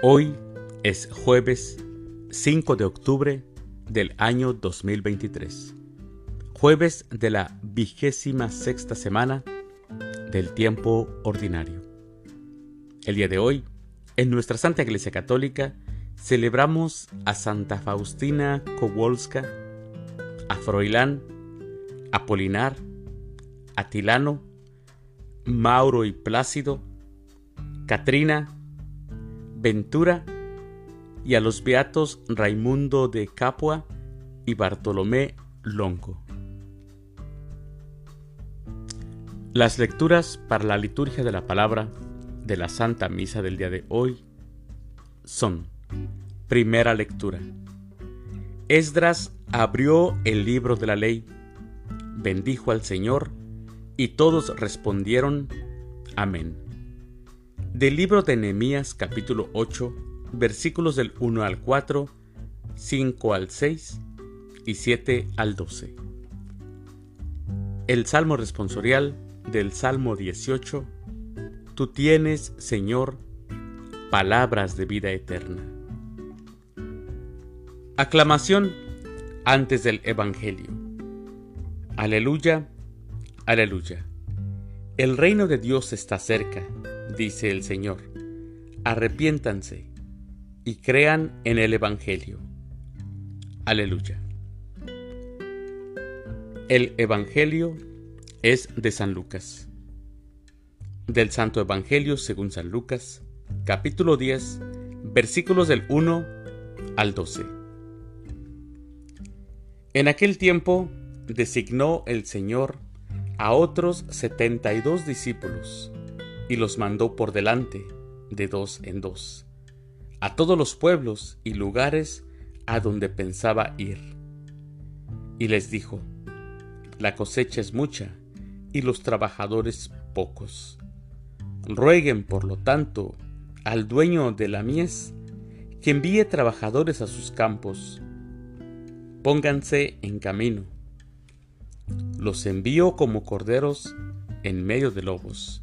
Hoy es jueves 5 de octubre del año 2023, jueves de la vigésima sexta semana del tiempo ordinario. El día de hoy, en nuestra Santa Iglesia Católica, celebramos a Santa Faustina Kowalska, a Froilán, Apolinar, Atilano, Mauro y Plácido, Catrina, Ventura y a los beatos Raimundo de Capua y Bartolomé Longo. Las lecturas para la liturgia de la palabra de la Santa Misa del día de hoy son Primera lectura. Esdras abrió el libro de la ley, bendijo al Señor, y todos respondieron, Amén del libro de Nehemías capítulo 8, versículos del 1 al 4, 5 al 6 y 7 al 12. El Salmo responsorial del Salmo 18, Tú tienes, Señor, palabras de vida eterna. Aclamación antes del Evangelio. Aleluya, aleluya. El reino de Dios está cerca dice el Señor. Arrepiéntanse y crean en el Evangelio. Aleluya. El Evangelio es de San Lucas. Del Santo Evangelio según San Lucas, capítulo 10, versículos del 1 al 12. En aquel tiempo designó el Señor a otros setenta y dos discípulos y los mandó por delante, de dos en dos, a todos los pueblos y lugares a donde pensaba ir. Y les dijo, La cosecha es mucha y los trabajadores pocos. Rueguen, por lo tanto, al dueño de la mies que envíe trabajadores a sus campos. Pónganse en camino. Los envío como corderos en medio de lobos.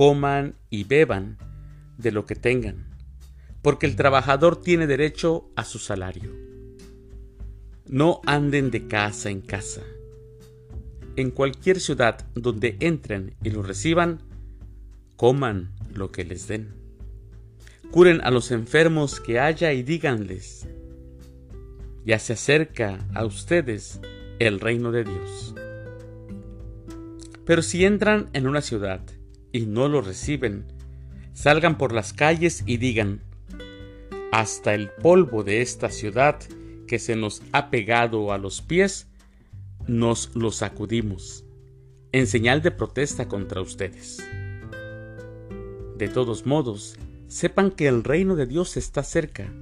coman y beban de lo que tengan, porque el trabajador tiene derecho a su salario. No anden de casa en casa. En cualquier ciudad donde entren y lo reciban, coman lo que les den. Curen a los enfermos que haya y díganles, ya se acerca a ustedes el reino de Dios. Pero si entran en una ciudad y no lo reciben, salgan por las calles y digan, hasta el polvo de esta ciudad que se nos ha pegado a los pies, nos lo sacudimos, en señal de protesta contra ustedes. De todos modos, sepan que el reino de Dios está cerca.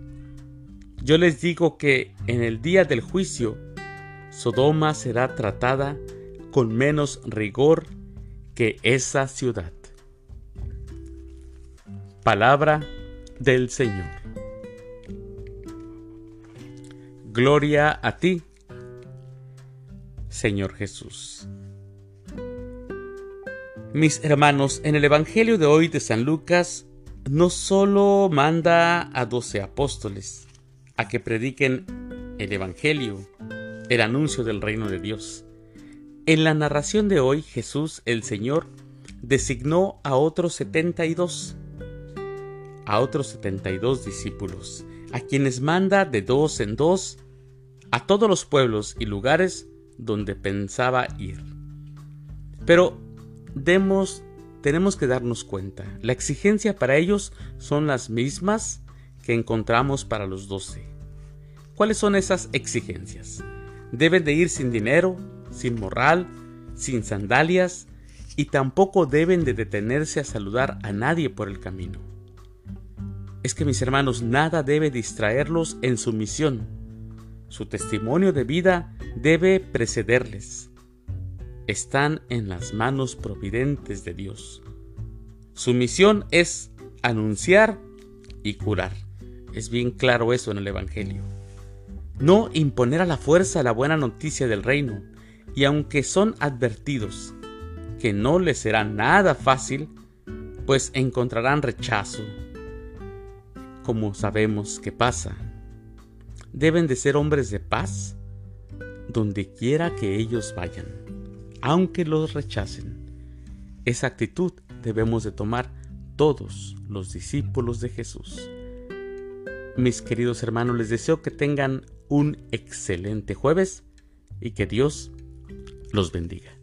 Yo les digo que en el día del juicio, Sodoma será tratada con menos rigor que esa ciudad. Palabra del Señor. Gloria a ti, Señor Jesús. Mis hermanos, en el Evangelio de hoy de San Lucas no solo manda a doce apóstoles a que prediquen el Evangelio, el anuncio del reino de Dios. En la narración de hoy Jesús el Señor designó a otros setenta y dos a otros 72 discípulos, a quienes manda de dos en dos a todos los pueblos y lugares donde pensaba ir. Pero demos, tenemos que darnos cuenta, la exigencia para ellos son las mismas que encontramos para los doce. ¿Cuáles son esas exigencias? Deben de ir sin dinero, sin moral, sin sandalias, y tampoco deben de detenerse a saludar a nadie por el camino. Es que mis hermanos, nada debe distraerlos en su misión. Su testimonio de vida debe precederles. Están en las manos providentes de Dios. Su misión es anunciar y curar. Es bien claro eso en el Evangelio. No imponer a la fuerza la buena noticia del reino, y aunque son advertidos que no les será nada fácil, pues encontrarán rechazo, como sabemos que pasa. Deben de ser hombres de paz donde quiera que ellos vayan, aunque los rechacen. Esa actitud debemos de tomar todos los discípulos de Jesús. Mis queridos hermanos, les deseo que tengan un excelente jueves y que Dios los bendiga.